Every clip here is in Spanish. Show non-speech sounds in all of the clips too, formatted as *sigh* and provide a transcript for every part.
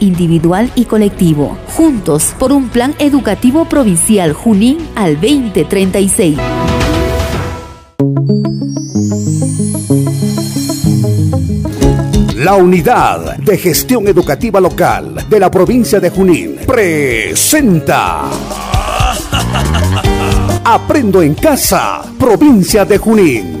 individual y colectivo. Juntos por un plan educativo provincial Junín al 2036. La Unidad de Gestión Educativa Local de la provincia de Junín presenta *laughs* Aprendo en Casa, provincia de Junín.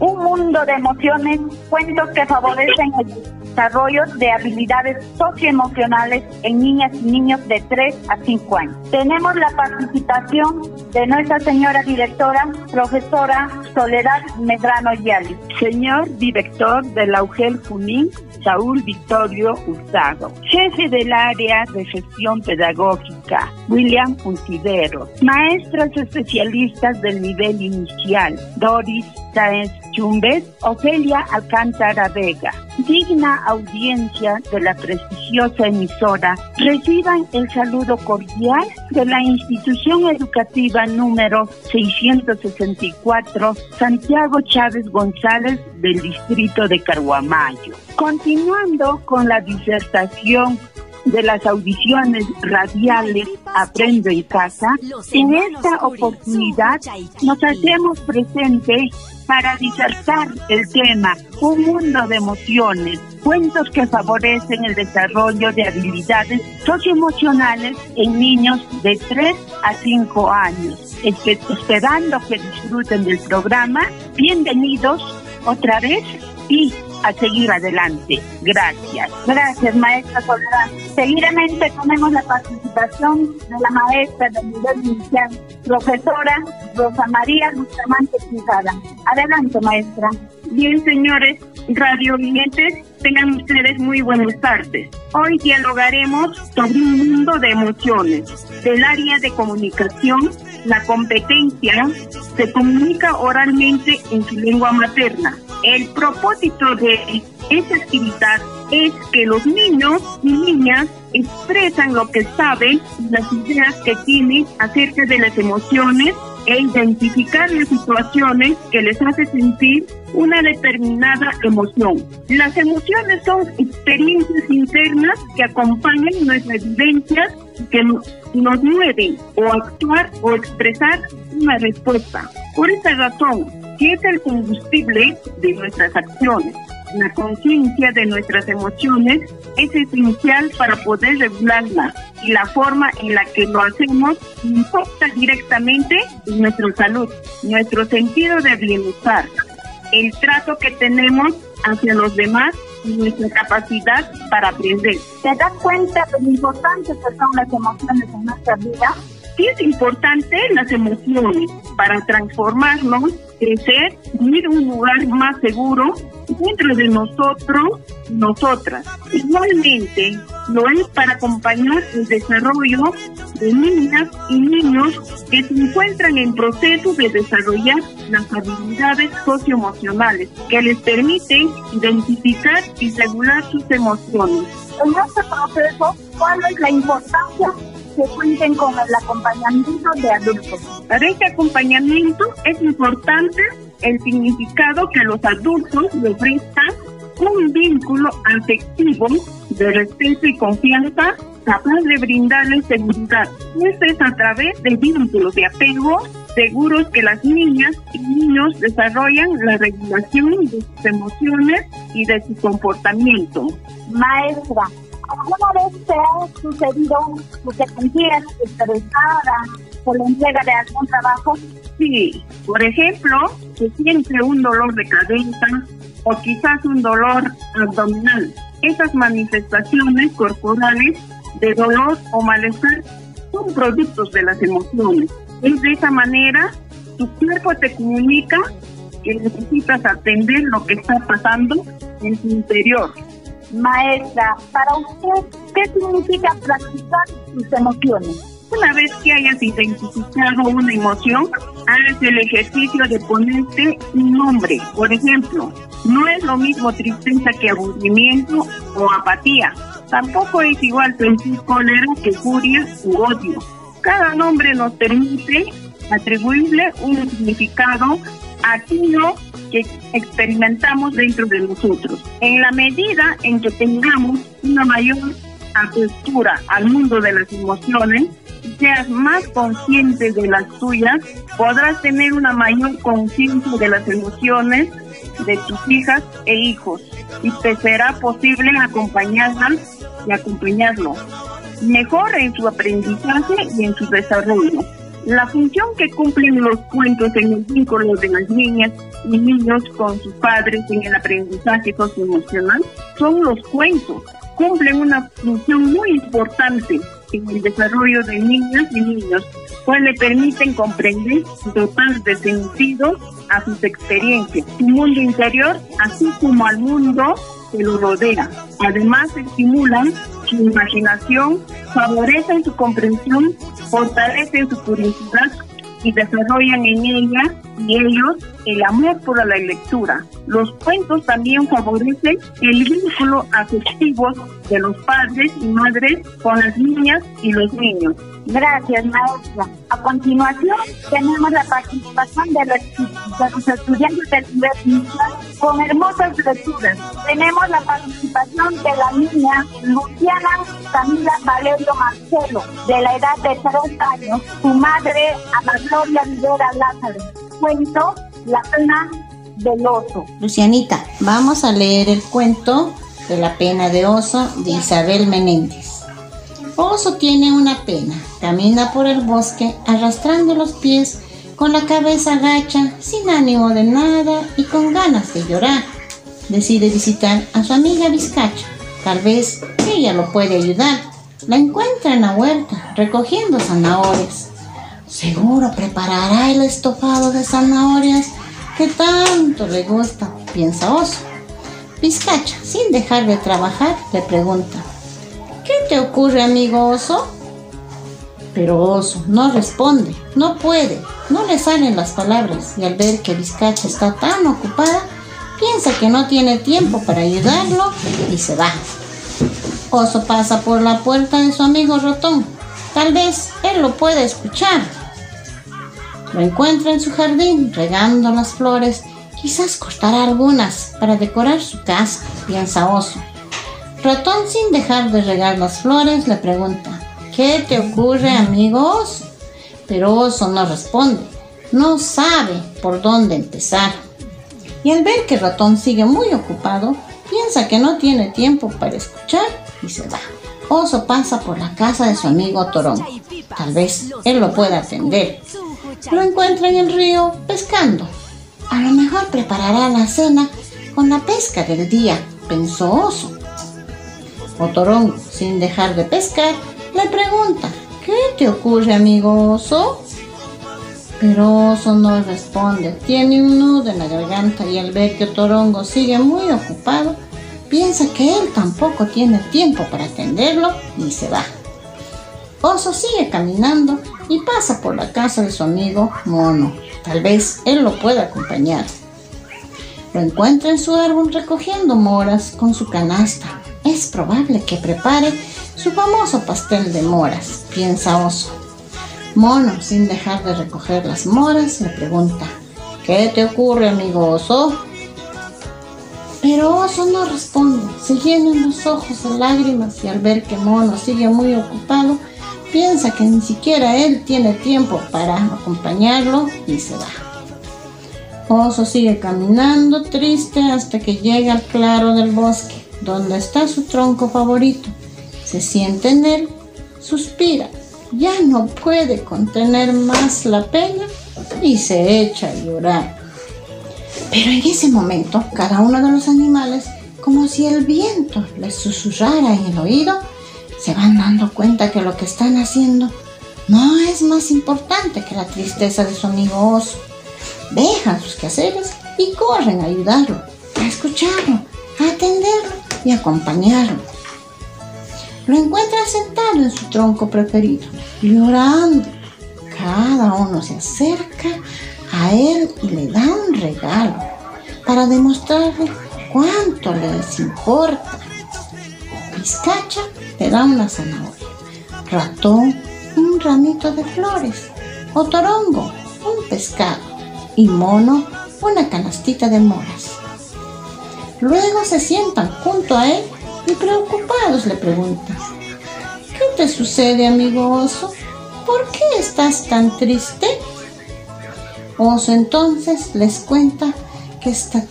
Un mundo de emociones, cuentos que favorecen el desarrollo de habilidades socioemocionales en niñas y niños de 3 a 5 años. Tenemos la participación de nuestra señora directora, profesora Soledad Medrano Yali. Señor director de la UGEL Junín, Saúl Victorio Hurtado. Jefe del área de gestión pedagógica, William Puntivero. Maestras especialistas del nivel inicial, Doris Sáenz Chumbes, Ofelia Alcántara Vega. Digna audiencia de la prestigiosa emisora, reciban el saludo cordial de la institución educativa número 664, Santiago Chávez González del distrito de Carhuamayo. Continuando con la disertación de las audiciones radiales Aprendo en Casa, en esta oportunidad nos hacemos presente para disertar el tema Un mundo de emociones, cuentos que favorecen el desarrollo de habilidades socioemocionales en niños de 3 a 5 años. Esperando que disfruten del programa, bienvenidos otra vez y a seguir adelante. Gracias. Gracias, maestra Soledad. Seguidamente tenemos la participación de la maestra del nivel inicial, profesora Rosa María Bustamante Quijada. Adelante, maestra. Bien, señores radio tengan ustedes muy buenas tardes. Hoy dialogaremos sobre un mundo de emociones. Del área de comunicación, la competencia se comunica oralmente en su lengua materna el propósito de esta actividad es que los niños y niñas expresan lo que saben y las ideas que tienen acerca de las emociones e identificar las situaciones que les hace sentir una determinada emoción. Las emociones son experiencias internas que acompañan nuestras vivencias que nos mueven o actuar o expresar una respuesta. Por esta razón, que es el combustible de nuestras acciones. La conciencia de nuestras emociones es esencial para poder regularlas y la forma en la que lo hacemos impacta directamente en nuestra salud, nuestro sentido de bienestar, el trato que tenemos hacia los demás y nuestra capacidad para aprender. ¿Te das cuenta de lo importante que son las emociones en nuestra vida? Sí es importante las emociones para transformarnos crecer, vivir un lugar más seguro dentro de nosotros, nosotras. Igualmente, lo es para acompañar el desarrollo de niñas y niños que se encuentran en proceso de desarrollar las habilidades socioemocionales que les permiten identificar y regular sus emociones. En este proceso, ¿cuál es la importancia que cuenten con el acompañamiento de adultos. Para este acompañamiento es importante el significado que los adultos le prestan un vínculo afectivo de respeto y confianza capaz de brindarles seguridad. Esto es a través de vínculos de apego seguros que las niñas y niños desarrollan la regulación de sus emociones y de su comportamiento. Maestra, ¿alguna vez te ha sucedido que te sentías estresada por la entrega de algún trabajo? Sí, por ejemplo, se siente un dolor de cabeza o quizás un dolor abdominal. Esas manifestaciones corporales de dolor o malestar son productos de las emociones. Es de esa manera, tu cuerpo te comunica que necesitas atender lo que está pasando en tu interior. Maestra, para usted, ¿qué significa practicar sus emociones? Una vez que hayas identificado una emoción, hagas el ejercicio de ponerte un nombre. Por ejemplo, no es lo mismo tristeza que aburrimiento o apatía. Tampoco es igual sentir cólera que furia u odio. Cada nombre nos permite atribuirle un significado aquello que experimentamos dentro de nosotros. En la medida en que tengamos una mayor apertura al mundo de las emociones, seas más consciente de las tuyas, podrás tener una mayor conciencia de las emociones de tus hijas e hijos y te será posible acompañarlas y acompañarlo mejor en su aprendizaje y en su desarrollo. La función que cumplen los cuentos en el vínculo de las niñas y niños con sus padres en el aprendizaje socioemocional son los cuentos. Cumplen una función muy importante en el desarrollo de niñas y niños, pues le permiten comprender y dotar de sentido a sus experiencias, su mundo interior, así como al mundo que lo rodea. Además, estimulan su imaginación, favorecen su comprensión, fortalecen su curiosidad y desarrollan en ella y ellos el amor por la lectura. Los cuentos también favorecen el vínculo afectivo de los padres y madres con las niñas y los niños. Gracias, maestra. A continuación, tenemos la participación de los, estudiantes del nivel con hermosas lecturas. Tenemos la participación de la niña Luciana Camila Valerio Marcelo, de la edad de tres años, su madre Ana Gloria Rivera Lázaro. Cuento La pena del oso. Lucianita, vamos a leer el cuento de la pena de oso de Isabel Menéndez. Oso tiene una pena. Camina por el bosque arrastrando los pies, con la cabeza agacha, sin ánimo de nada y con ganas de llorar. Decide visitar a su amiga Vizcacha. Tal vez ella lo puede ayudar. La encuentra en la huerta, recogiendo zanahorias. Seguro preparará el estofado de zanahorias que tanto le gusta, piensa Oso. Vizcacha, sin dejar de trabajar, le pregunta, ¿Qué te ocurre, amigo oso? Pero oso no responde, no puede, no le salen las palabras y al ver que Vizcacha está tan ocupada, piensa que no tiene tiempo para ayudarlo y se va. Oso pasa por la puerta de su amigo ratón. Tal vez él lo pueda escuchar. Lo encuentra en su jardín regando las flores. Quizás cortará algunas para decorar su casa, piensa Oso. Ratón, sin dejar de regar las flores, le pregunta, ¿qué te ocurre, amigos? Pero Oso no responde, no sabe por dónde empezar. Y al ver que Ratón sigue muy ocupado, piensa que no tiene tiempo para escuchar y se va. Oso pasa por la casa de su amigo Torón. Tal vez él lo pueda atender. Lo encuentra en el río pescando. A lo mejor preparará la cena con la pesca del día, pensó Oso. Otorón, sin dejar de pescar, le pregunta, ¿qué te ocurre, amigo oso? Pero Oso no responde, tiene un nudo en la garganta y al ver que Otorongo sigue muy ocupado, piensa que él tampoco tiene tiempo para atenderlo y se va. Oso sigue caminando y pasa por la casa de su amigo Mono. Tal vez él lo pueda acompañar. Lo encuentra en su árbol recogiendo moras con su canasta es probable que prepare su famoso pastel de moras, piensa Oso. Mono, sin dejar de recoger las moras, le pregunta, ¿qué te ocurre, amigo Oso? Pero Oso no responde, se llenan los ojos de lágrimas y al ver que Mono sigue muy ocupado, piensa que ni siquiera él tiene tiempo para acompañarlo y se va. Oso sigue caminando triste hasta que llega al claro del bosque, donde está su tronco favorito. Se siente en él, suspira, ya no puede contener más la pena y se echa a llorar. Pero en ese momento, cada uno de los animales, como si el viento les susurrara en el oído, se van dando cuenta que lo que están haciendo no es más importante que la tristeza de su amigo oso. Dejan sus quehaceres y corren a ayudarlo, a escucharlo, a atenderlo y acompañarlo. Lo encuentran sentado en su tronco preferido, llorando. Cada uno se acerca a él y le da un regalo para demostrarle cuánto les importa. Vizcacha le da una zanahoria, ratón un ramito de flores, otorongo un pescado y mono una canastita de moras. Luego se sientan junto a él y preocupados le preguntan, ¿qué te sucede amigo oso? ¿Por qué estás tan triste? Oso entonces les cuenta que está,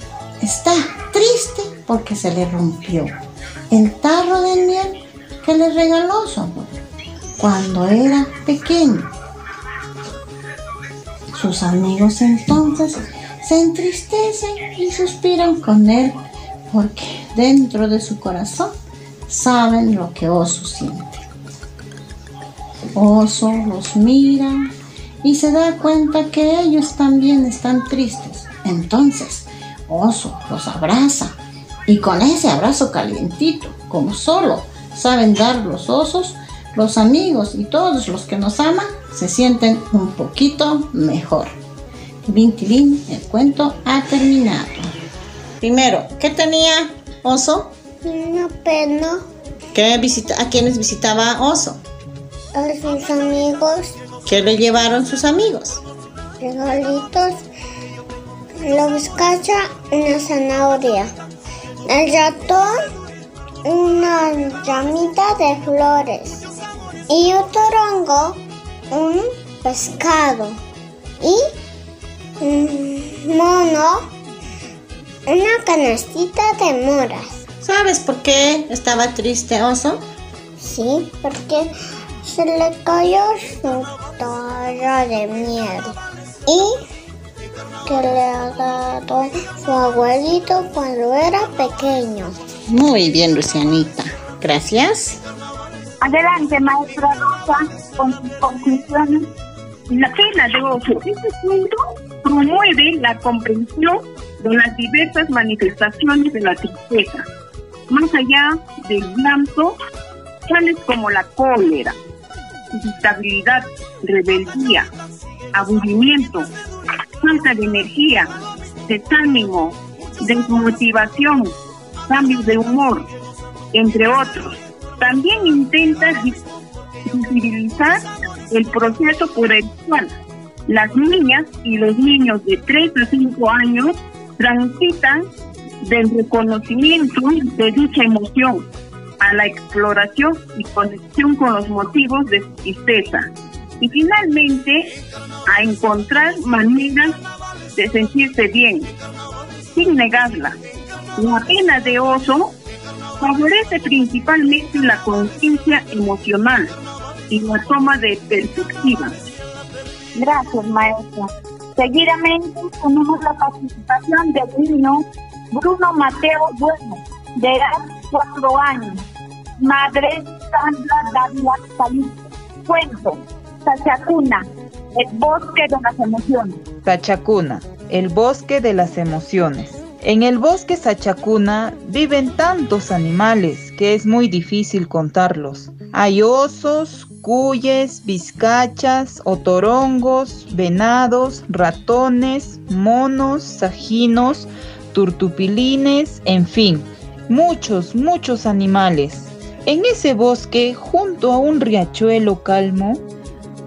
está triste porque se le rompió el tarro de miel que le regaló su abuelo cuando era pequeño. Sus amigos entonces se entristecen y suspiran con él porque dentro de su corazón saben lo que Oso siente. Oso los mira y se da cuenta que ellos también están tristes. Entonces, Oso los abraza y con ese abrazo calientito, como solo saben dar los osos, los amigos y todos los que nos aman se sienten un poquito mejor. Vintilín, el cuento ha terminado. Primero, ¿qué tenía Oso? Una pena. ¿Qué visita ¿A quiénes visitaba Oso? A sus amigos. ¿Qué le llevaron sus amigos? Regalitos. La bizcacha, una zanahoria. El ratón, una ramita de flores. Y otro rongo, un pescado. Y un mono, una canastita de moras. ¿Sabes por qué estaba triste Oso? Sí, porque se le cayó su torre de miel. Y que le ha dado su abuelito cuando era pequeño. Muy bien, Lucianita. Gracias. Adelante, maestra Rosa, con sus conclusiones. La pena de oso. Este cuento promueve la comprensión de las diversas manifestaciones de la tristeza, más allá del llanto, tales como la cólera, irritabilidad, rebeldía, aburrimiento, falta de energía, desánimo, desmotivación, cambios de humor, entre otros. También intenta visibilizar el proceso por el cual las niñas y los niños de 3 a 5 años transitan del reconocimiento de dicha emoción a la exploración y conexión con los motivos de su tristeza y finalmente a encontrar maneras de sentirse bien sin negarla. La pena de oso favorece principalmente la conciencia emocional y la toma de perspectiva. Gracias, maestra. Seguidamente tenemos la participación del niño Bruno Mateo Bueno, de edad 4 años. Madre Sandra Dávila Salito. Cuento, Sachacuna, el bosque de las emociones. Sachacuna, el bosque de las emociones. En el bosque Sachacuna viven tantos animales que es muy difícil contarlos. Hay osos, cuyes, vizcachas, otorongos, venados, ratones, monos, sajinos, turtupilines, en fin, muchos, muchos animales. En ese bosque, junto a un riachuelo calmo,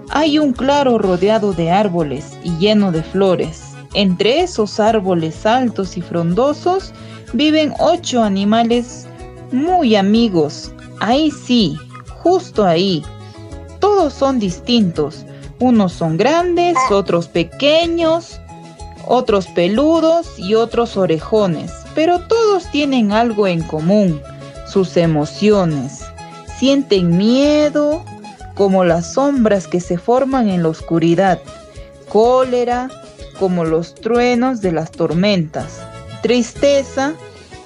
hay un claro rodeado de árboles y lleno de flores. Entre esos árboles altos y frondosos viven ocho animales muy amigos. Ahí sí, justo ahí. todos son distintos. Unos son grandes, otros pequeños, otros peludos y otros orejones, pero todos tienen algo en común, sus emociones. Sienten miedo, como las sombras que se forman en la oscuridad, cólera, como los truenos de las tormentas, tristeza,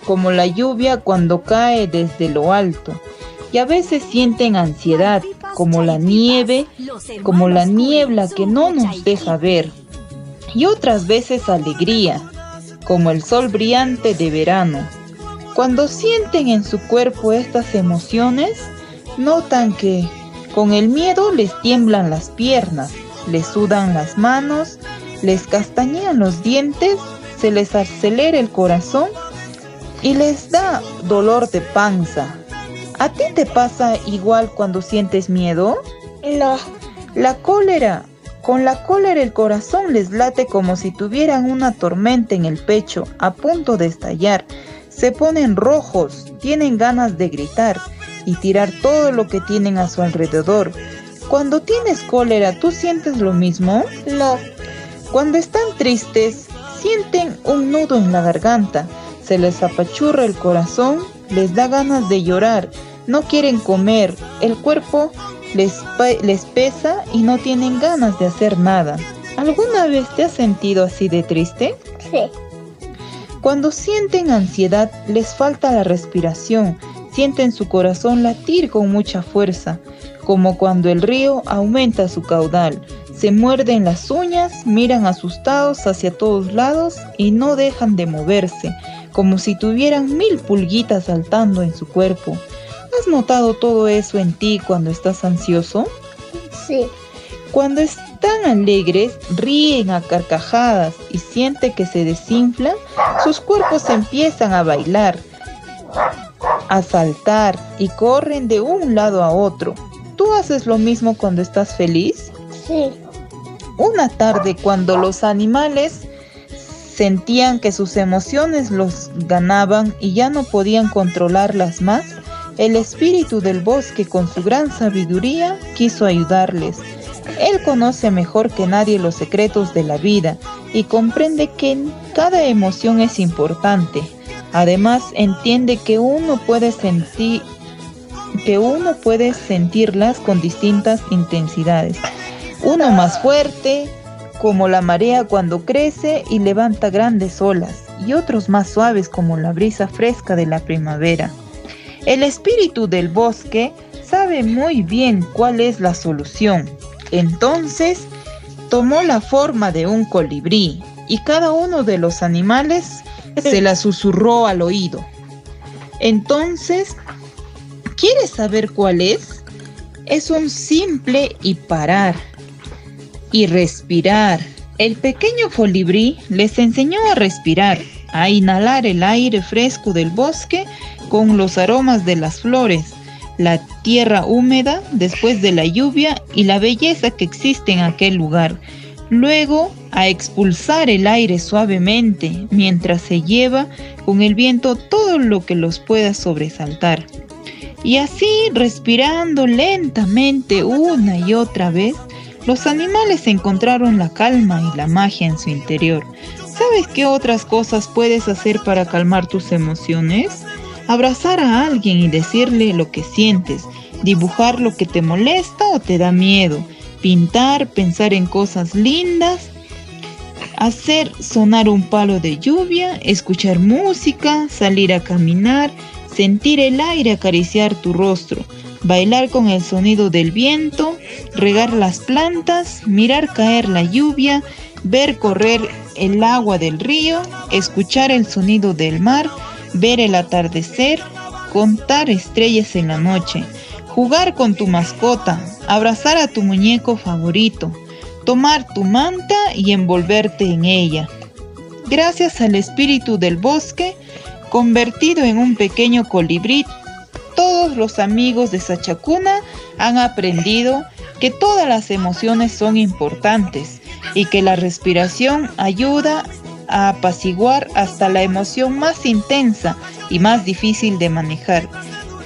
como la lluvia cuando cae desde lo alto, y a veces sienten ansiedad, como la nieve, como la niebla que no nos deja ver, y otras veces alegría, como el sol brillante de verano. Cuando sienten en su cuerpo estas emociones, notan que con el miedo les tiemblan las piernas, les sudan las manos, les castañean los dientes, se les acelera el corazón y les da dolor de panza. ¿A ti te pasa igual cuando sientes miedo? No. La cólera. Con la cólera el corazón les late como si tuvieran una tormenta en el pecho, a punto de estallar. Se ponen rojos, tienen ganas de gritar y tirar todo lo que tienen a su alrededor. Cuando tienes cólera, ¿tú sientes lo mismo? No. Cuando están tristes, sienten un nudo en la garganta, se les apachurra el corazón, les da ganas de llorar, no quieren comer, el cuerpo les, les pesa y no tienen ganas de hacer nada. ¿Alguna vez te has sentido así de triste? Sí. Cuando sienten ansiedad, les falta la respiración, sienten su corazón latir con mucha fuerza, como cuando el río aumenta su caudal. Se muerden las uñas, miran asustados hacia todos lados y no dejan de moverse, como si tuvieran mil pulguitas saltando en su cuerpo. ¿Has notado todo eso en ti cuando estás ansioso? Sí. Cuando están alegres, ríen a carcajadas y siente que se desinflan, sus cuerpos empiezan a bailar a saltar y corren de un lado a otro. ¿Tú haces lo mismo cuando estás feliz? Sí. Una tarde cuando los animales sentían que sus emociones los ganaban y ya no podían controlarlas más, el espíritu del bosque con su gran sabiduría quiso ayudarles. Él conoce mejor que nadie los secretos de la vida y comprende que cada emoción es importante Además, entiende que uno puede sentir que uno puede sentirlas con distintas intensidades. Uno más fuerte, como la marea cuando crece y levanta grandes olas, y otros más suaves como la brisa fresca de la primavera. El espíritu del bosque sabe muy bien cuál es la solución. Entonces, tomó la forma de un colibrí y cada uno de los animales se la susurró al oído. Entonces, ¿quieres saber cuál es? Es un simple y parar y respirar. El pequeño folibrí les enseñó a respirar, a inhalar el aire fresco del bosque con los aromas de las flores, la tierra húmeda después de la lluvia y la belleza que existe en aquel lugar. Luego a expulsar el aire suavemente mientras se lleva con el viento todo lo que los pueda sobresaltar. Y así, respirando lentamente una y otra vez, los animales encontraron la calma y la magia en su interior. ¿Sabes qué otras cosas puedes hacer para calmar tus emociones? Abrazar a alguien y decirle lo que sientes, dibujar lo que te molesta o te da miedo, pintar, pensar en cosas lindas hacer sonar un palo de lluvia, escuchar música, salir a caminar, sentir el aire acariciar tu rostro, bailar con el sonido del viento, regar las plantas, mirar caer la lluvia, ver correr el agua del río, escuchar el sonido del mar, ver el atardecer, contar estrellas en la noche, jugar con tu mascota, abrazar a tu muñeco favorito, tomar tu manta y envolverte en ella. Gracias al espíritu del bosque, convertido en un pequeño colibrí, todos los amigos de Sachacuna han aprendido que todas las emociones son importantes y que la respiración ayuda a apaciguar hasta la emoción más intensa y más difícil de manejar.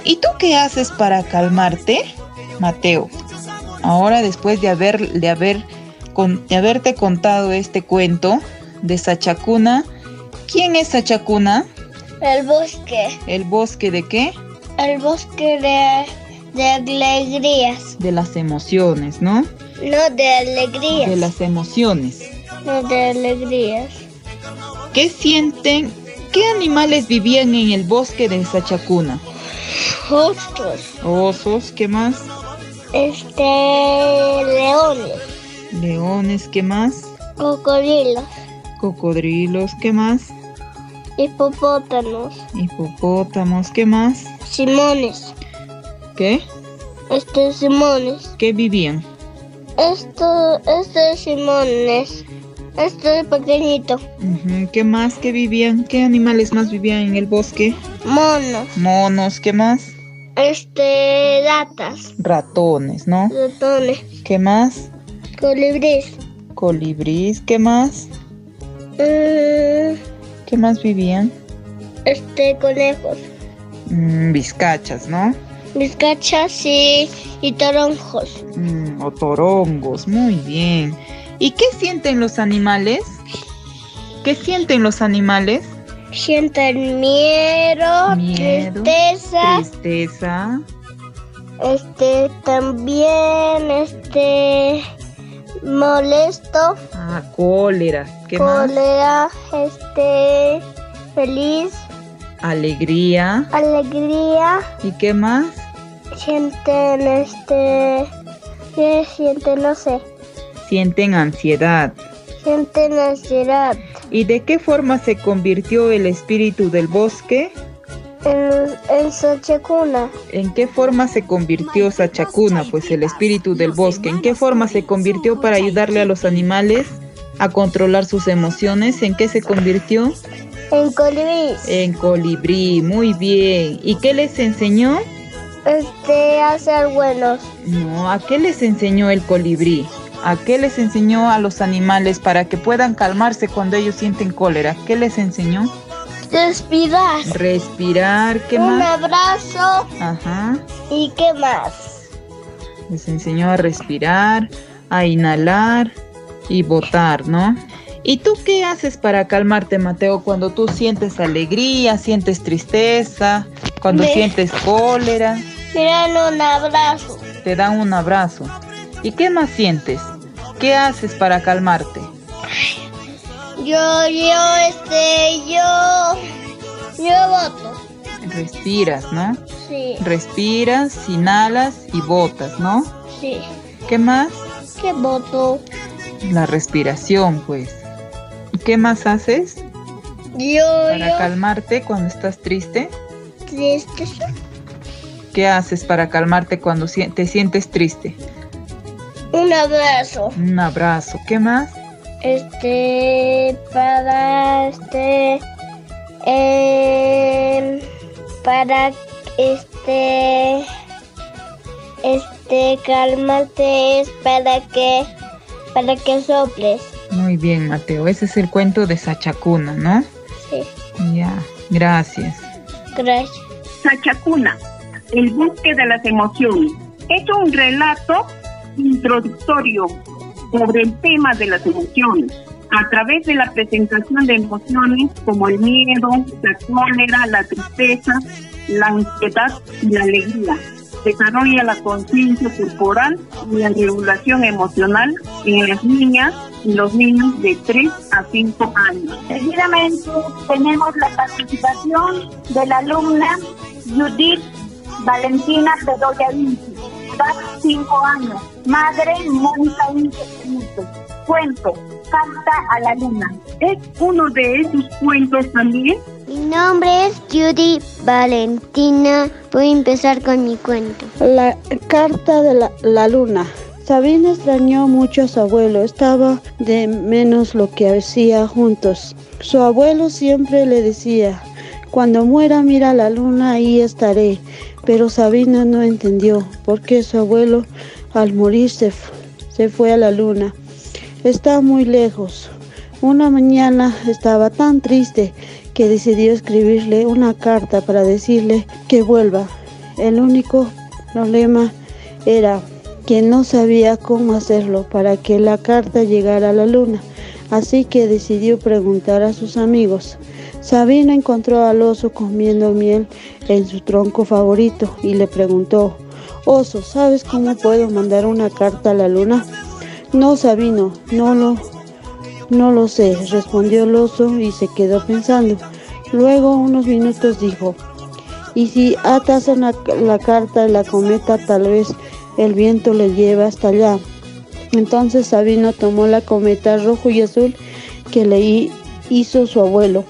¿Y tú qué haces para calmarte? Mateo. Ahora después de haber de haber de haberte contado este cuento de Sachacuna, ¿quién es Sachacuna? El bosque. ¿El bosque de qué? El bosque de, de alegrías. De las emociones, ¿no? No, de alegrías. De las emociones. No, de alegrías. ¿Qué sienten? ¿Qué animales vivían en el bosque de Sachacuna? Osos. Osos, ¿qué más? Este, leones. Leones, ¿qué más? Cocodrilos. Cocodrilos, ¿qué más? Hipopótamos. Hipopótamos, ¿qué más? Simones. ¿Qué? Este, simones. ¿Qué vivían? Esto, este Simones. Este pequeñito. ¿Qué más que vivían? ¿Qué animales más vivían en el bosque? Monos. Monos, ¿qué más? Este, ratas. Ratones, ¿no? Ratones. ¿Qué más? Colibrís. Colibrís, ¿qué más? Mm. ¿Qué más vivían? Este, conejos. Mm, vizcachas, ¿no? Vizcachas y, y toronjos. Mm, o torongos, muy bien. ¿Y qué sienten los animales? ¿Qué sienten los animales? Sienten miedo, miedo tristeza. Tristeza. Este, también, este, molesto. Ah, cólera. ¿Qué cólera, este, feliz. Alegría. Alegría. ¿Y qué más? Sienten, este, ¿qué sienten? No sé. Sienten ansiedad. Sienten ansiedad. ¿Y de qué forma se convirtió el espíritu del bosque? En, en Sachacuna. ¿En qué forma se convirtió Sachacuna, pues el espíritu del bosque? ¿En qué forma se convirtió para ayudarle a los animales a controlar sus emociones? ¿En qué se convirtió? En colibrí. En colibrí, muy bien. ¿Y qué les enseñó? Este, a ser buenos. No, ¿a qué les enseñó el colibrí? ¿A qué les enseñó a los animales para que puedan calmarse cuando ellos sienten cólera? ¿Qué les enseñó? Respirar. Respirar, ¿qué Un más? Un abrazo. Ajá. ¿Y qué más? Les enseñó a respirar, a inhalar y botar, ¿no? ¿Y tú qué haces para calmarte, Mateo, cuando tú sientes alegría, sientes tristeza, cuando Me... sientes cólera? Me dan un abrazo. Te dan un abrazo. ¿Y qué más sientes? ¿Qué haces para calmarte? Yo, yo, este, yo, yo voto. Respiras, ¿no? Sí. Respiras, inhalas y botas, ¿no? Sí. ¿Qué más? ¿Qué voto? La respiración, pues. ¿Y qué más haces? Yo, Para yo. calmarte cuando estás triste. Triste. ¿Qué haces para calmarte cuando te sientes triste? Un abrazo. Un abrazo. ¿Qué más? Este, para, este, eh, para, este, este, calmarte es para que, para que soples. Muy bien, Mateo. Ese es el cuento de Sachacuna, ¿no? Sí. Ya, gracias. Gracias. Sachacuna, el bosque de las emociones. Es un relato introductorio sobre el tema de las emociones. A través de la presentación de emociones como el miedo, la cólera, la tristeza, la ansiedad y la alegría, desarrolla la conciencia corporal y la regulación emocional en las niñas y los niños de 3 a 5 años. Seguidamente tenemos la participación de la alumna Judith Valentina Bedoya Vinci, edad 5 años, madre Mónica Benito. Cuento, Carta a la Luna. ¿Es uno de esos cuentos también? Mi nombre es Judy Valentina. Voy a empezar con mi cuento. La carta de la, la luna. Sabina extrañó mucho a su abuelo, estaba de menos lo que hacía juntos. Su abuelo siempre le decía, cuando muera mira la luna, ahí estaré. Pero Sabina no entendió por qué su abuelo al morir se, se fue a la luna. Está muy lejos. Una mañana estaba tan triste que decidió escribirle una carta para decirle que vuelva. El único problema era que no sabía cómo hacerlo para que la carta llegara a la luna, así que decidió preguntar a sus amigos. Sabina encontró al oso comiendo miel en su tronco favorito y le preguntó, Oso, ¿sabes cómo puedo mandar una carta a la luna? No, Sabino, no lo, no lo sé, respondió el oso y se quedó pensando. Luego, unos minutos dijo, y si atas la, carta de la cometa, tal vez el viento le lleva hasta allá. Entonces Sabino tomó la cometa rojo y azul que le hizo su abuelo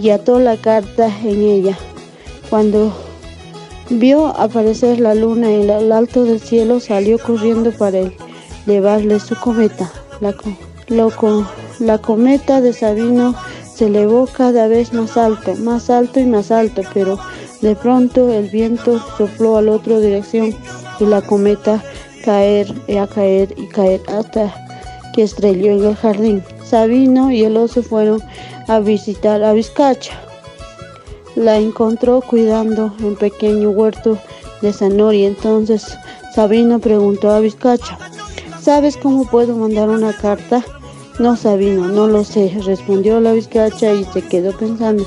y ató la carta en ella. Cuando vio aparecer la luna en el alto del cielo, salió corriendo para él, llevarle su cometa. La, la cometa de Sabino se elevó cada vez más alto, más alto y más alto, pero de pronto el viento sopló a la otra dirección y la cometa caer a caer y caer hasta que estrelló en el jardín. Sabino y el oso fueron a visitar a Vizcacha. La encontró cuidando un pequeño huerto de zanahoria. Entonces Sabino preguntó a Vizcacha, ¿sabes cómo puedo mandar una carta? No, Sabino, no lo sé, respondió la Vizcacha y se quedó pensando.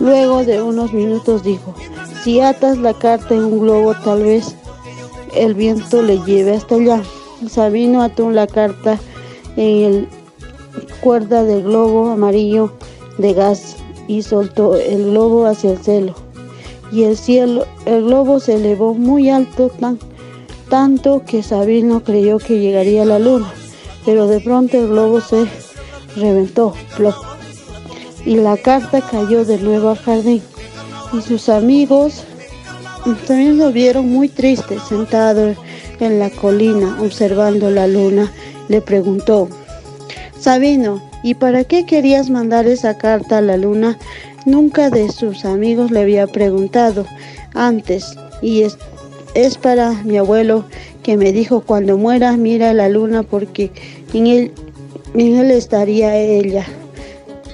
Luego de unos minutos dijo, si atas la carta en un globo tal vez el viento le lleve hasta allá. Sabino ató la carta en el cuerda del globo amarillo de gas y soltó el globo hacia el cielo. Y el cielo, el globo se elevó muy alto, tan, tanto que Sabino creyó que llegaría a la luna. Pero de pronto el globo se reventó, y la carta cayó de nuevo al jardín. Y sus amigos también lo vieron muy triste, sentado en la colina, observando la luna. Le preguntó, Sabino, ¿y para qué querías mandar esa carta a la luna? Nunca de sus amigos le había preguntado antes, y es, es para mi abuelo que me dijo cuando muera mira la luna porque en él, estaría ella.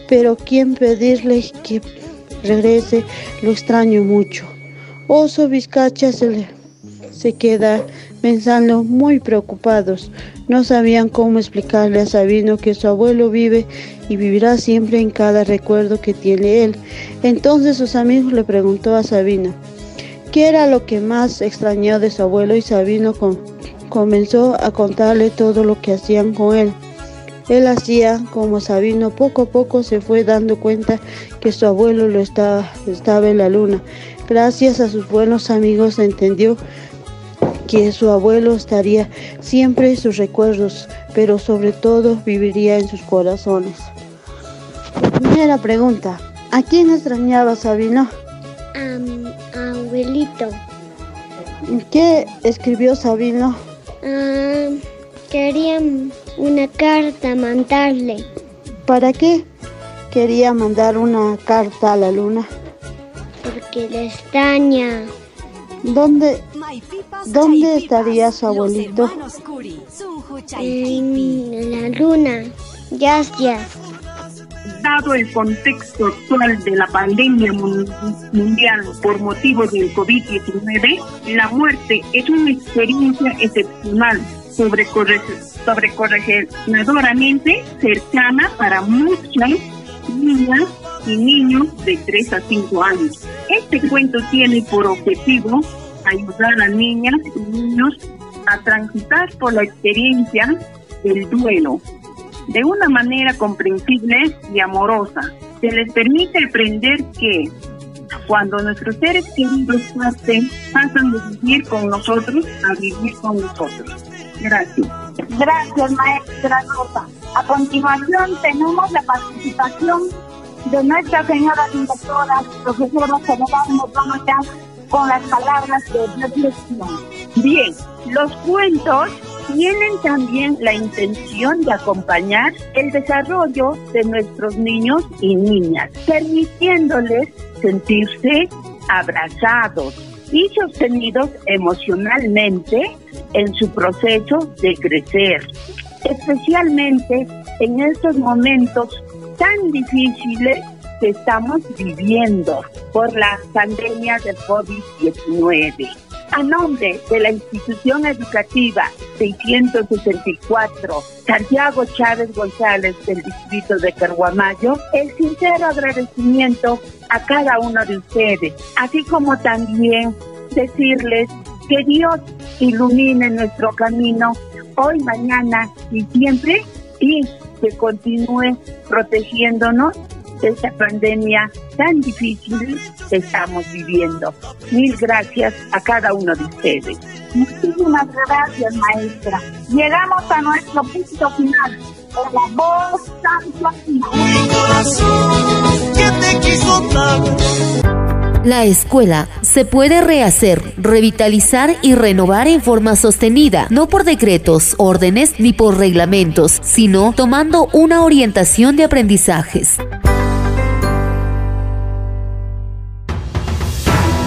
Pero quién pedirle que regrese lo extraño mucho. Oso Vizcacha se, se queda pensando muy preocupados. No sabían cómo explicarle a Sabino que su abuelo vive y vivirá siempre en cada recuerdo que tiene él. Entonces sus amigos le preguntó a Sabino qué era lo que más extrañó de su abuelo y Sabino comenzó a contarle todo lo que hacían con él. Él hacía como Sabino, poco a poco se fue dando cuenta que su abuelo lo estaba, estaba en la luna. Gracias a sus buenos amigos entendió que su abuelo estaría siempre en sus recuerdos, pero sobre todo viviría en sus corazones. Primera pregunta, ¿a quién extrañaba Sabino? A abuelito. ¿Qué escribió Sabino? quería una carta mandarle. ¿Para qué quería mandar una carta a la luna? Porque le extraña. ¿Dónde, dónde estaría su abuelito? En la luna. Gracias. Dado el contexto actual de la pandemia mundial por motivo del COVID-19, la muerte es una experiencia excepcional sobrecorregidoramente cercana para muchas niñas y niños de 3 a 5 años. Este cuento tiene por objetivo ayudar a niñas y niños a transitar por la experiencia del duelo de una manera comprensible y amorosa. Se les permite aprender que cuando nuestros seres queridos pasen, pasan de vivir con nosotros a vivir con nosotros. Gracias. Gracias, maestra Rosa. A continuación tenemos la participación de nuestra señora directora, profesora general dar con las palabras de reflexión. Bien, los cuentos tienen también la intención de acompañar el desarrollo de nuestros niños y niñas, permitiéndoles sentirse abrazados y sostenidos emocionalmente en su proceso de crecer, especialmente en estos momentos tan difíciles que estamos viviendo por la pandemia del COVID-19. A nombre de la institución educativa 664 Santiago Chávez González del distrito de Carguamayo, el sincero agradecimiento a cada uno de ustedes, así como también decirles que Dios ilumine nuestro camino hoy, mañana y siempre y que continúe protegiéndonos esta pandemia tan difícil que estamos viviendo. Mil gracias a cada uno de ustedes. Muchísimas gracias, maestra. Llegamos a nuestro punto final. Por la voz corazón que te quiso La escuela se puede rehacer, revitalizar y renovar en forma sostenida, no por decretos, órdenes ni por reglamentos, sino tomando una orientación de aprendizajes.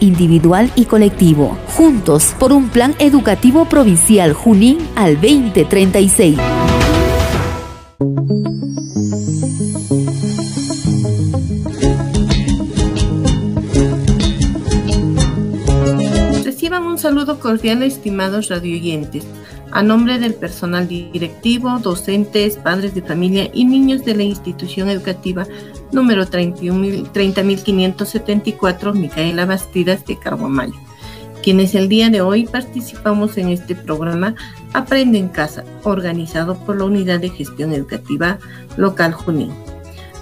individual y colectivo, juntos por un plan educativo provincial Junín al 2036. Reciban un saludo cordial estimados radioyentes. A nombre del personal directivo, docentes, padres de familia y niños de la institución educativa número 30.574, Micaela Bastidas de Carguamayo, quienes el día de hoy participamos en este programa Aprende en Casa, organizado por la Unidad de Gestión Educativa Local Junín.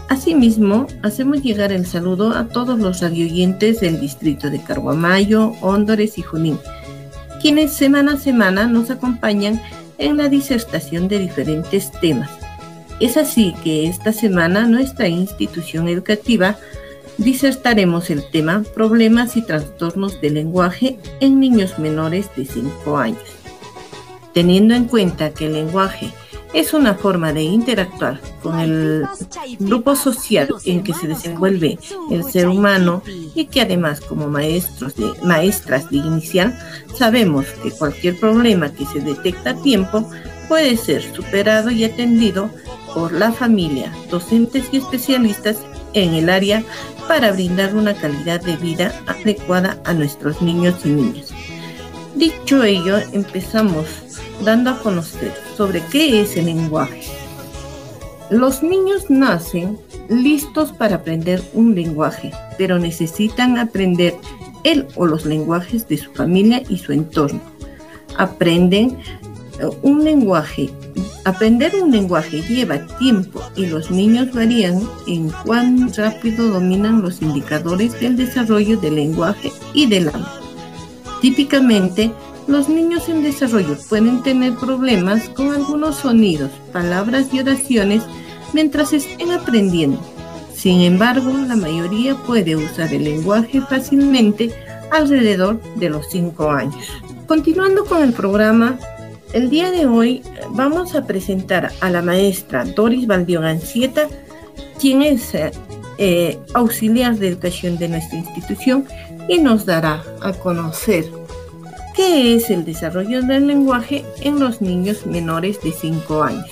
Asimismo, hacemos llegar el saludo a todos los radioyentes del distrito de Carguamayo, Hóndores y Junín, quienes semana a semana nos acompañan en la disertación de diferentes temas es así que esta semana nuestra institución educativa disertaremos el tema Problemas y trastornos del lenguaje en niños menores de 5 años. Teniendo en cuenta que el lenguaje es una forma de interactuar con el grupo social en que se desenvuelve el ser humano y que además como maestros de, maestras de inicial sabemos que cualquier problema que se detecta a tiempo puede ser superado y atendido por la familia, docentes y especialistas en el área para brindar una calidad de vida adecuada a nuestros niños y niñas. Dicho ello, empezamos dando a conocer sobre qué es el lenguaje. Los niños nacen listos para aprender un lenguaje, pero necesitan aprender él o los lenguajes de su familia y su entorno. Aprenden un lenguaje Aprender un lenguaje lleva tiempo y los niños varían en cuán rápido dominan los indicadores del desarrollo del lenguaje y del habla. Típicamente, los niños en desarrollo pueden tener problemas con algunos sonidos, palabras y oraciones mientras estén aprendiendo. Sin embargo, la mayoría puede usar el lenguaje fácilmente alrededor de los 5 años. Continuando con el programa, el día de hoy vamos a presentar a la maestra Doris Valdión Ancieta, quien es eh, auxiliar de educación de nuestra institución y nos dará a conocer qué es el desarrollo del lenguaje en los niños menores de 5 años.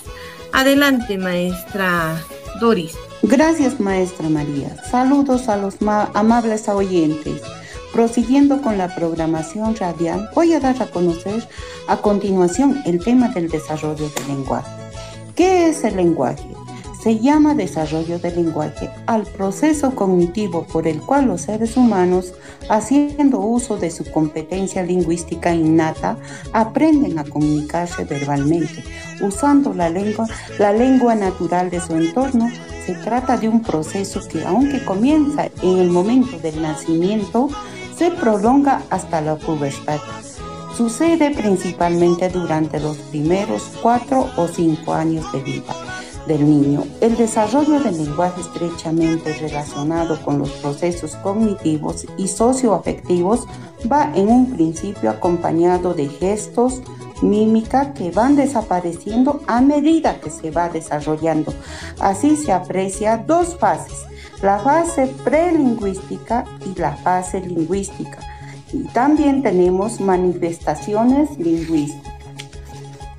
Adelante, maestra Doris. Gracias, maestra María. Saludos a los amables oyentes. Prosiguiendo con la programación radial, voy a dar a conocer a continuación el tema del desarrollo del lenguaje. ¿Qué es el lenguaje? Se llama desarrollo del lenguaje al proceso cognitivo por el cual los seres humanos, haciendo uso de su competencia lingüística innata, aprenden a comunicarse verbalmente, usando la lengua, natural de su entorno. Se trata de un proceso que, aunque comienza en el momento del nacimiento, se prolonga hasta la pubertad. Sucede principalmente durante los primeros cuatro o cinco años de vida. del niño. El desarrollo del lenguaje estrechamente relacionado con los procesos cognitivos y socioafectivos va en un principio acompañado de gestos, mímica que van desapareciendo a medida que se va desarrollando. Así se aprecia dos fases, la fase prelingüística y la fase lingüística. Y también tenemos manifestaciones lingüísticas.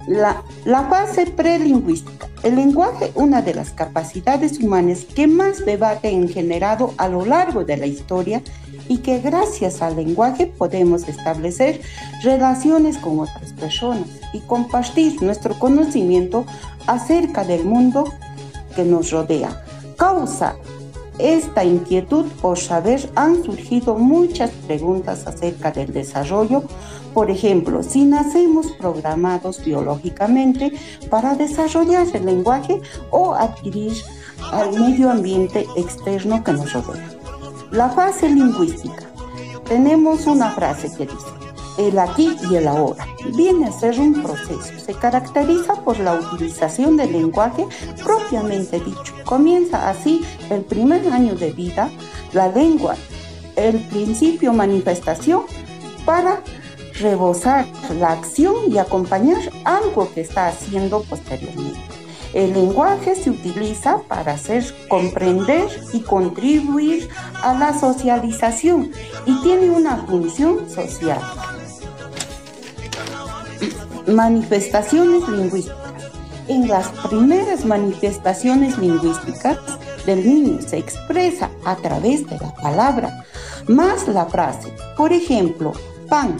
La, fase prelingüística. El lenguaje, una de las capacidades humanas que más debate han generado a lo largo de la historia y que gracias al lenguaje podemos establecer relaciones con otras personas y compartir nuestro conocimiento acerca del mundo que nos rodea. Causa esta inquietud por saber han surgido muchas preguntas acerca del desarrollo. Por ejemplo, si nacemos programados biológicamente para desarrollar el lenguaje o adquirir al medio ambiente externo que nos rodea. La fase lingüística. Tenemos una frase que dice, el aquí y el ahora. Viene a ser un proceso. Se caracteriza por la utilización del lenguaje propiamente dicho. Comienza así el primer año de vida, la lengua, el principio manifestación para rebosar la acción y acompañar algo que está haciendo posteriormente. El lenguaje se utiliza para hacer comprender y contribuir a la socialización y tiene una función social. Manifestaciones lingüísticas. En las primeras manifestaciones lingüísticas del niño se expresa a través de la palabra más la frase. Por ejemplo, pan.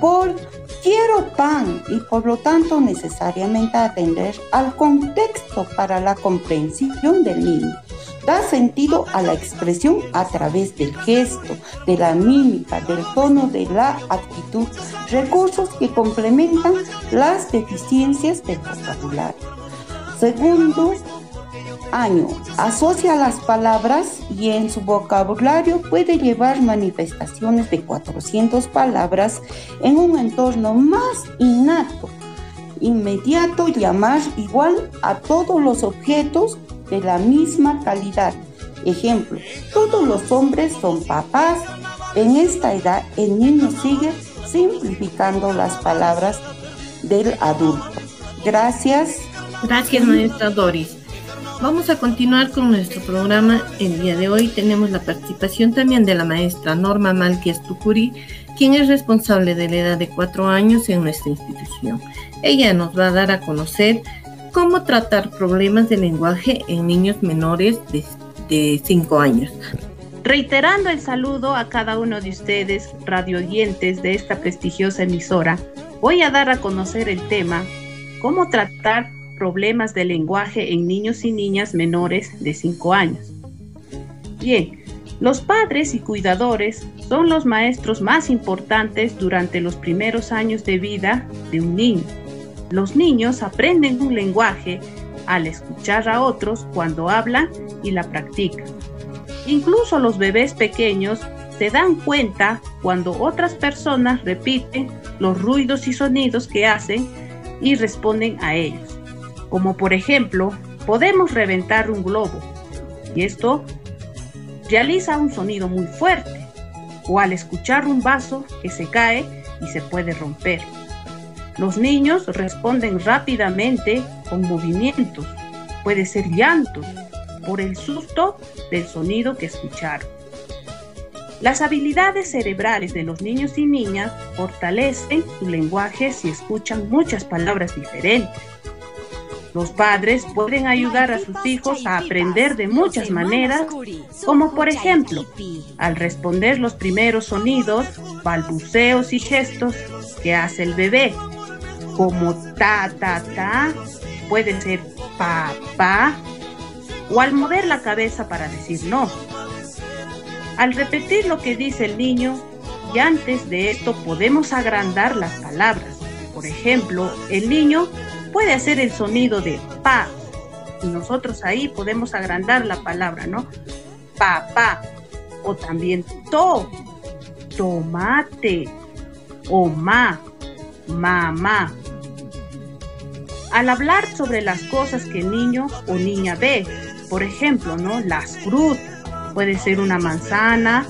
Por quiero pan y por lo tanto necesariamente atender al contexto para la comprensión del niño da sentido a la expresión a través del gesto, de la mímica, del tono, de la actitud, recursos que complementan las deficiencias del vocabulario. Segundo año, asocia las palabras y en su vocabulario puede llevar manifestaciones de 400 palabras en un entorno más innato, inmediato, llamar igual a todos los objetos de la misma calidad. Ejemplo, todos los hombres son papás. En esta edad el niño sigue simplificando las palabras del adulto. Gracias. Gracias, maestra Doris. Vamos a continuar con nuestro programa. El día de hoy tenemos la participación también de la maestra Norma Malquias Tucuri, quien es responsable de la edad de cuatro años en nuestra institución. Ella nos va a dar a conocer cómo tratar problemas de lenguaje en niños menores de 5 años. Reiterando el saludo a cada uno de ustedes, radio oyentes de esta prestigiosa emisora, voy a dar a conocer el tema cómo tratar problemas de lenguaje en niños y niñas menores de 5 años. Bien, los padres y cuidadores son los maestros más importantes durante los primeros años de vida de un niño los niños aprenden un lenguaje al escuchar a otros cuando hablan y la practican. Incluso los bebés pequeños se dan cuenta cuando otras personas repiten los ruidos y sonidos que hacen y responden a ellos. Como por ejemplo, podemos reventar un globo y esto realiza un sonido muy fuerte o al escuchar un vaso que se cae y se puede romper. Los niños responden rápidamente con movimientos, puede ser llantos, por el susto del sonido que escucharon. Las habilidades cerebrales de los niños y niñas fortalecen su lenguaje si escuchan muchas palabras diferentes. Los padres pueden ayudar a sus hijos a aprender de muchas maneras, como por ejemplo, al responder los primeros sonidos, balbuceos y gestos que hace el bebé como ta, ta, ta, puede ser papá, o al mover la cabeza para decir no. Al repetir lo que dice el niño, y antes de esto podemos agrandar las palabras. Por ejemplo, el niño puede hacer el sonido de pa, y nosotros ahí podemos agrandar la palabra, ¿no? Papá, o también to, tomate, o ma, mamá. Al hablar sobre las cosas que el niño o niña ve, por ejemplo, ¿no? Las frutas, puede ser una manzana,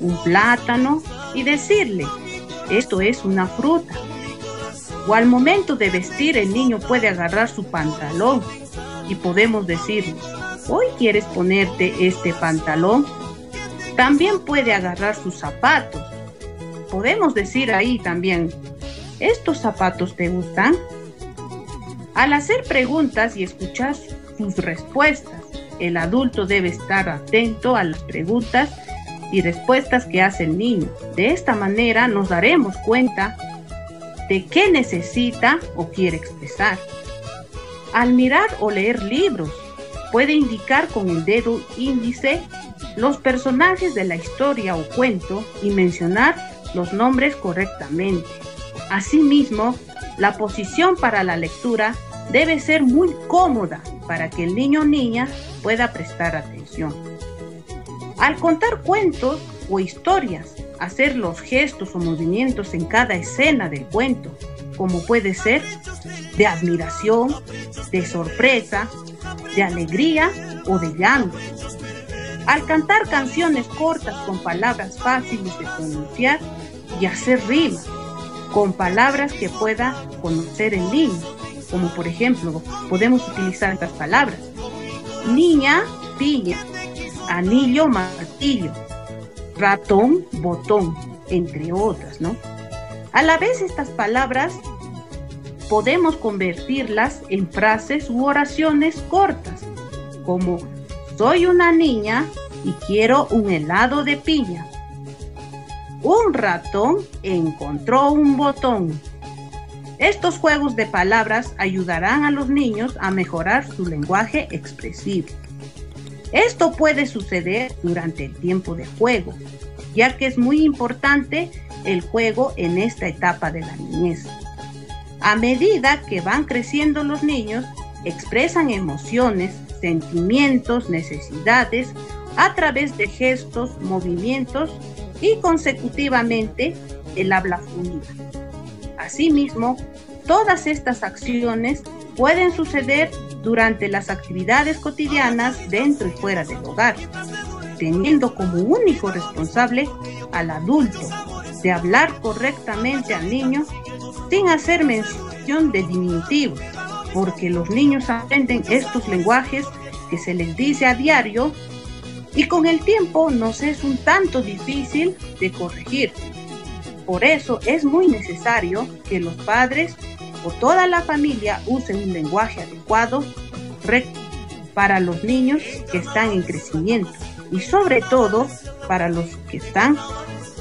un plátano, y decirle, esto es una fruta. O al momento de vestir, el niño puede agarrar su pantalón y podemos decirle, hoy quieres ponerte este pantalón. También puede agarrar sus zapatos. Podemos decir ahí también, ¿estos zapatos te gustan? Al hacer preguntas y escuchar sus respuestas, el adulto debe estar atento a las preguntas y respuestas que hace el niño. De esta manera nos daremos cuenta de qué necesita o quiere expresar. Al mirar o leer libros, puede indicar con el dedo índice los personajes de la historia o cuento y mencionar los nombres correctamente. Asimismo, la posición para la lectura debe ser muy cómoda para que el niño o niña pueda prestar atención. Al contar cuentos o historias, hacer los gestos o movimientos en cada escena del cuento, como puede ser de admiración, de sorpresa, de alegría o de llanto. Al cantar canciones cortas con palabras fáciles de pronunciar y hacer rimas con palabras que pueda conocer el niño, como por ejemplo podemos utilizar estas palabras. Niña, piña, anillo, martillo, ratón, botón, entre otras, ¿no? A la vez estas palabras podemos convertirlas en frases u oraciones cortas, como soy una niña y quiero un helado de piña. Un ratón encontró un botón. Estos juegos de palabras ayudarán a los niños a mejorar su lenguaje expresivo. Esto puede suceder durante el tiempo de juego, ya que es muy importante el juego en esta etapa de la niñez. A medida que van creciendo los niños, expresan emociones, sentimientos, necesidades a través de gestos, movimientos y consecutivamente el habla fluida. Asimismo, todas estas acciones pueden suceder durante las actividades cotidianas dentro y fuera del hogar, teniendo como único responsable al adulto de hablar correctamente al niño sin hacer mención de diminutivos, porque los niños aprenden estos lenguajes que se les dice a diario y con el tiempo nos es un tanto difícil de corregir. Por eso es muy necesario que los padres o toda la familia usen un lenguaje adecuado para los niños que están en crecimiento y sobre todo para los que están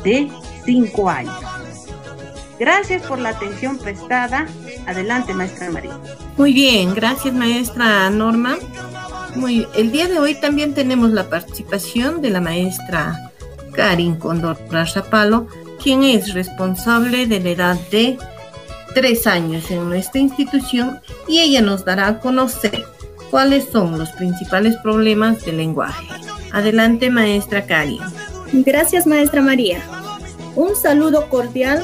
de 5 años. Gracias por la atención prestada. Adelante, maestra María. Muy bien, gracias, maestra Norma. Muy, el día de hoy también tenemos la participación de la maestra Karin Condor Razapalo, quien es responsable de la edad de tres años en nuestra institución y ella nos dará a conocer cuáles son los principales problemas del lenguaje. Adelante, maestra Karin. Gracias, maestra María. Un saludo cordial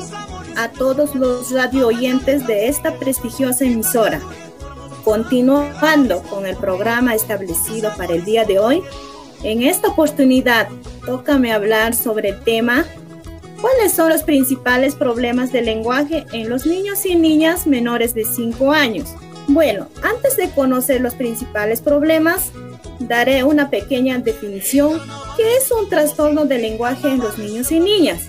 a todos los radio oyentes de esta prestigiosa emisora. Continuando con el programa establecido para el día de hoy, en esta oportunidad tócame hablar sobre el tema ¿Cuáles son los principales problemas del lenguaje en los niños y niñas menores de 5 años? Bueno, antes de conocer los principales problemas, daré una pequeña definición que es un trastorno del lenguaje en los niños y niñas.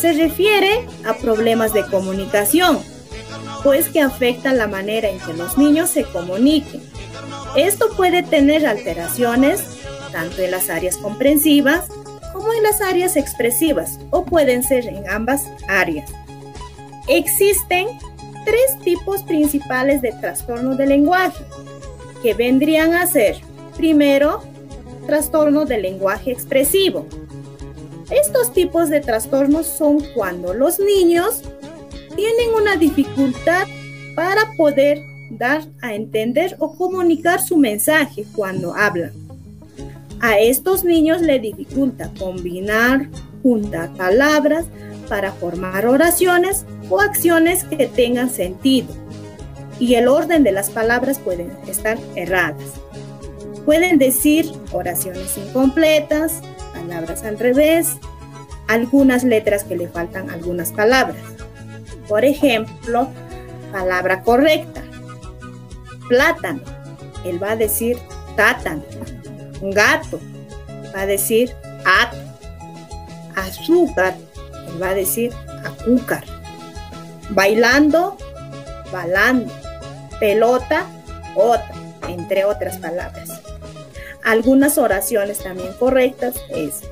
Se refiere a problemas de comunicación, pues que afectan la manera en que los niños se comuniquen. Esto puede tener alteraciones tanto en las áreas comprensivas como en las áreas expresivas o pueden ser en ambas áreas. Existen tres tipos principales de trastorno del lenguaje, que vendrían a ser, primero, trastorno del lenguaje expresivo. Estos tipos de trastornos son cuando los niños tienen una dificultad para poder dar a entender o comunicar su mensaje cuando hablan. A estos niños le dificulta combinar, juntar palabras para formar oraciones o acciones que tengan sentido. y el orden de las palabras pueden estar erradas. Pueden decir oraciones incompletas, palabras al revés, algunas letras que le faltan algunas palabras. Por ejemplo, palabra correcta. Plátano. Él va a decir tátano. Gato. Va a decir at. Azúcar. Va a decir azúcar. Bailando. Balando. Pelota. Otra. Entre otras palabras. Algunas oraciones también correctas es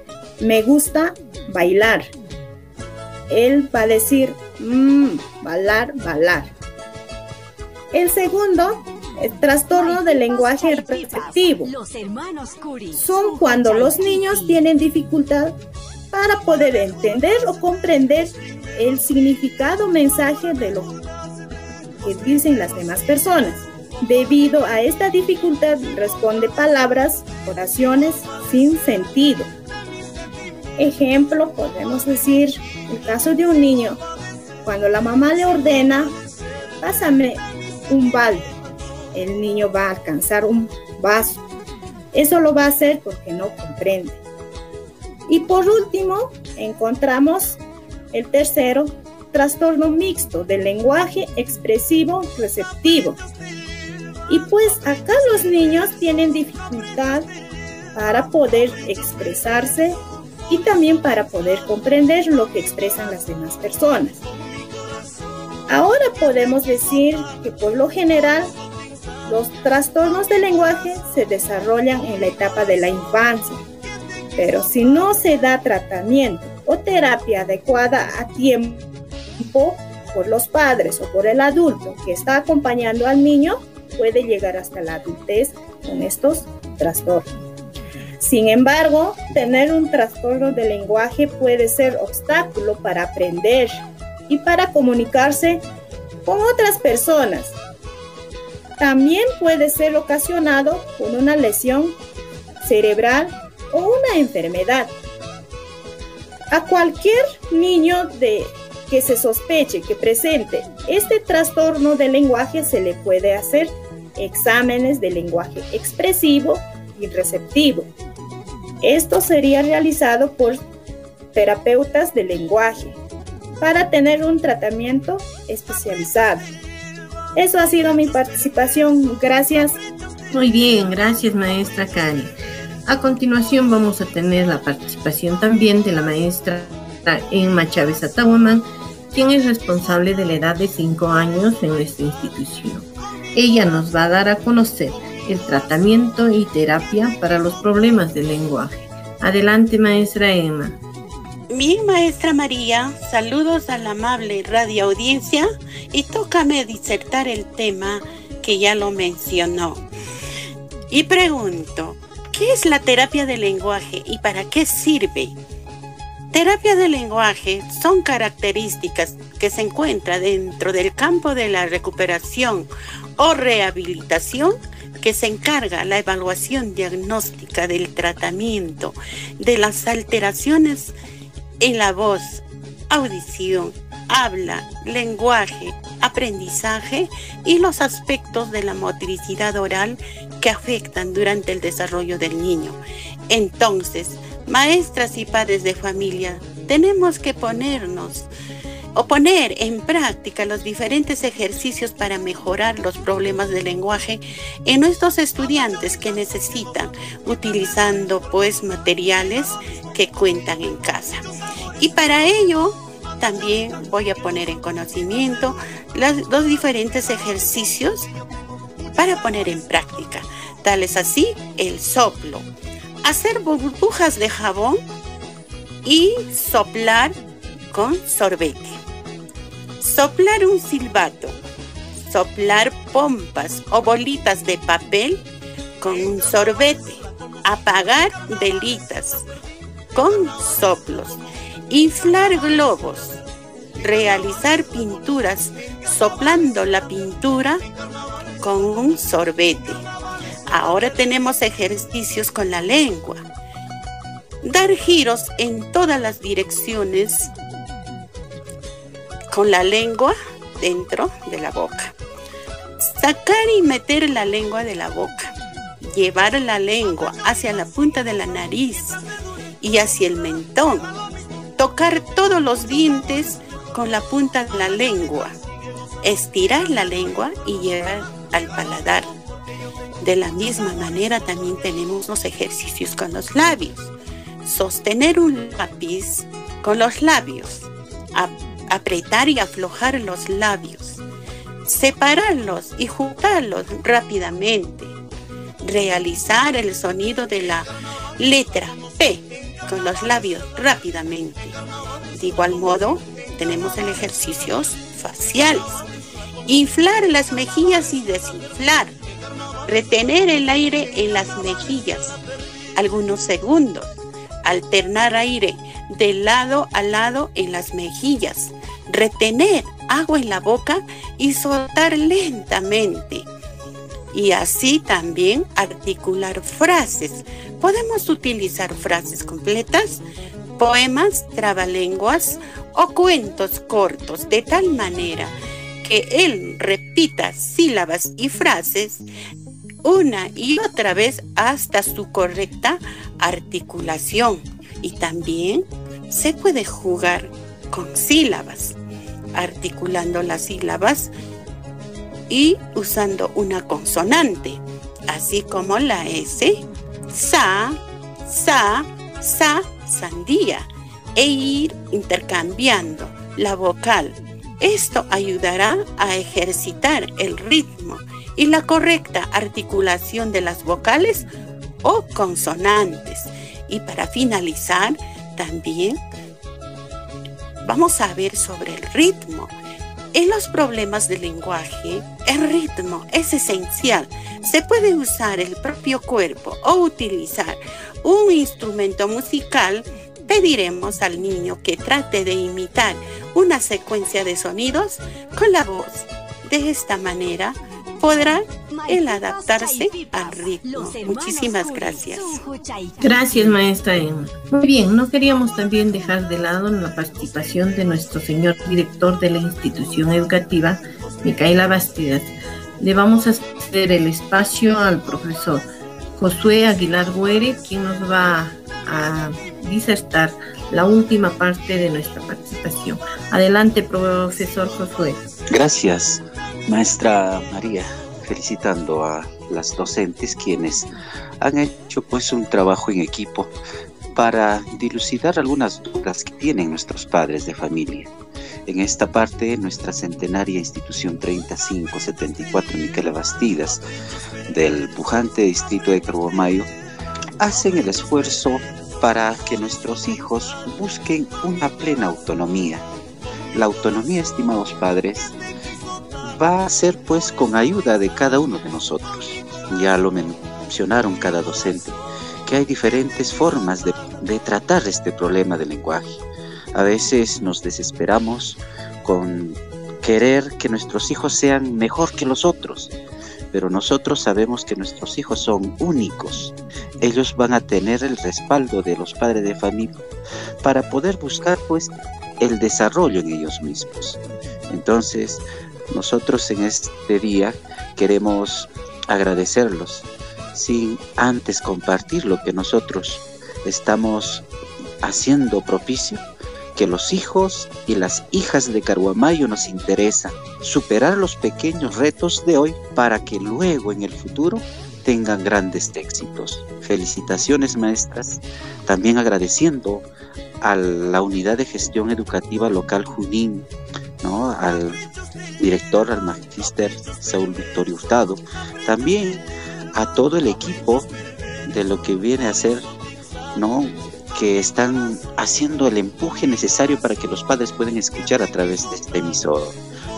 me gusta bailar. Él va a decir, mmm, bailar, bailar. El segundo trastorno del lenguaje receptivo. Son cuando los niños tienen dificultad para poder entender o comprender el significado mensaje de lo que dicen las demás personas. Debido a esta dificultad responde palabras, oraciones sin sentido. Ejemplo, podemos decir, el caso de un niño, cuando la mamá le ordena, pásame un balde, el niño va a alcanzar un vaso. Eso lo va a hacer porque no comprende. Y por último, encontramos el tercero, trastorno mixto del lenguaje expresivo receptivo. Y pues acá los niños tienen dificultad para poder expresarse y también para poder comprender lo que expresan las demás personas. Ahora podemos decir que por lo general los trastornos del lenguaje se desarrollan en la etapa de la infancia, pero si no se da tratamiento o terapia adecuada a tiempo por los padres o por el adulto que está acompañando al niño, puede llegar hasta la adultez con estos trastornos. Sin embargo, tener un trastorno de lenguaje puede ser obstáculo para aprender y para comunicarse con otras personas. También puede ser ocasionado por una lesión cerebral o una enfermedad. A cualquier niño de que se sospeche que presente este trastorno de lenguaje se le puede hacer exámenes de lenguaje expresivo y receptivo esto sería realizado por terapeutas de lenguaje para tener un tratamiento especializado. Eso ha sido mi participación. Gracias. Muy bien, gracias maestra Cari. A continuación vamos a tener la participación también de la maestra Emma Chávez Atahuamán, quien es responsable de la edad de 5 años en nuestra institución. Ella nos va a dar a conocer el tratamiento y terapia para los problemas del lenguaje. Adelante, maestra Emma. Bien, maestra María, saludos a la amable radio audiencia y tócame disertar el tema que ya lo mencionó. Y pregunto, ¿qué es la terapia del lenguaje y para qué sirve? Terapia del lenguaje son características que se encuentran dentro del campo de la recuperación o rehabilitación que se encarga la evaluación diagnóstica del tratamiento de las alteraciones en la voz, audición, habla, lenguaje, aprendizaje y los aspectos de la motricidad oral que afectan durante el desarrollo del niño. Entonces, maestras y padres de familia, tenemos que ponernos o poner en práctica los diferentes ejercicios para mejorar los problemas de lenguaje en nuestros estudiantes que necesitan, utilizando pues materiales que cuentan en casa. Y para ello también voy a poner en conocimiento los diferentes ejercicios para poner en práctica, tales así el soplo, hacer burbujas de jabón y soplar con sorbete. Soplar un silbato, soplar pompas o bolitas de papel con un sorbete, apagar velitas con soplos, inflar globos, realizar pinturas soplando la pintura con un sorbete. Ahora tenemos ejercicios con la lengua. Dar giros en todas las direcciones con la lengua dentro de la boca. Sacar y meter la lengua de la boca. Llevar la lengua hacia la punta de la nariz y hacia el mentón. Tocar todos los dientes con la punta de la lengua. Estirar la lengua y llevar al paladar. De la misma manera también tenemos los ejercicios con los labios. Sostener un lápiz con los labios. apretar y aflojar los labios. Separarlos y juntarlos rápidamente. Realizar el sonido de la letra P con los labios rápidamente. De igual modo, tenemos el ejercicios faciales. Inflar las mejillas y desinflar. Retener el aire en las mejillas algunos segundos. Alternar aire de lado a lado en las mejillas. Retener agua en la boca y soltar lentamente. Y así también articular frases. Podemos utilizar frases completas, poemas, trabalenguas o cuentos cortos de tal manera que él repita sílabas y frases una y otra vez hasta su correcta articulación. Y también se puede jugar con sílabas, articulando las sílabas y usando una consonante, así como la S, sa, sa, sa, sandía, e ir intercambiando la vocal. Esto ayudará a ejercitar el ritmo y la correcta articulación de las vocales o consonantes. Y para finalizar, también vamos a ver sobre el ritmo. En los problemas de lenguaje, el ritmo es esencial. Se puede usar el propio cuerpo o utilizar un instrumento musical. Pediremos al niño que trate de imitar una secuencia de sonidos con la voz. De esta manera, podrá el adaptarse al ritmo. Muchísimas gracias. Gracias, maestra Emma. Muy bien, no queríamos también dejar de lado la participación de nuestro señor director de la institución educativa, Micaela Bastidas. Le vamos a ceder el espacio al profesor Josué Aguilar Guere, quien nos va a disertar la última parte de nuestra participación. Adelante, profesor Josué. Gracias, maestra María, felicitando a las docentes quienes han hecho pues un trabajo en equipo para dilucidar algunas dudas que tienen nuestros padres de familia. En esta parte, nuestra centenaria institución 3574 Miquela Bastidas del pujante distrito de Carbomayo hacen el esfuerzo para que nuestros hijos busquen una plena autonomía. La autonomía, estimados padres, va a ser pues con ayuda de cada uno de nosotros. Ya lo mencionaron cada docente, que hay diferentes formas de, tratar este problema del lenguaje. A veces nos desesperamos con querer que nuestros hijos sean mejor que los otros, pero nosotros sabemos que nuestros hijos son únicos. Ellos van a tener el respaldo de los padres de familia para poder buscar pues el desarrollo en ellos mismos. Entonces, nosotros en este día queremos agradecerlos sin antes compartir lo que nosotros estamos haciendo propicio, que los hijos y las hijas de Caruamayo nos interesa superar los pequeños retos de hoy para que luego en el futuro tengan grandes éxitos. Felicitaciones maestras, también agradeciendo a la unidad de gestión educativa local Junín, ¿no? al director, al magíster Saúl Victorio Hurtado, también a todo el equipo de lo que viene a ser, ¿no? que están haciendo el empuje necesario para que los padres puedan escuchar a través de este emisor.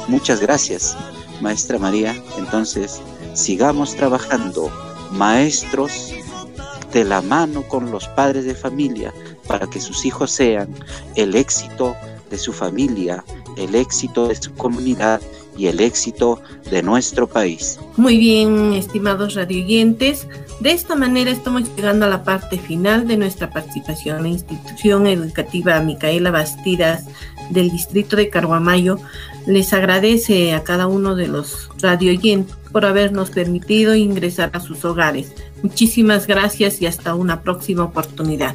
Muchas gracias, maestra María. Entonces, sigamos trabajando, maestros, de la mano con los padres de familia, para que sus hijos sean el éxito de su familia, el éxito de su comunidad y el éxito de nuestro país. Muy bien, estimados radioyentes, de esta manera estamos llegando a la parte final de nuestra participación la institución educativa Micaela Bastidas del distrito de Carguamayo les agradece a cada uno de los radioyentes por habernos permitido ingresar a sus hogares. Muchísimas gracias y hasta una próxima oportunidad.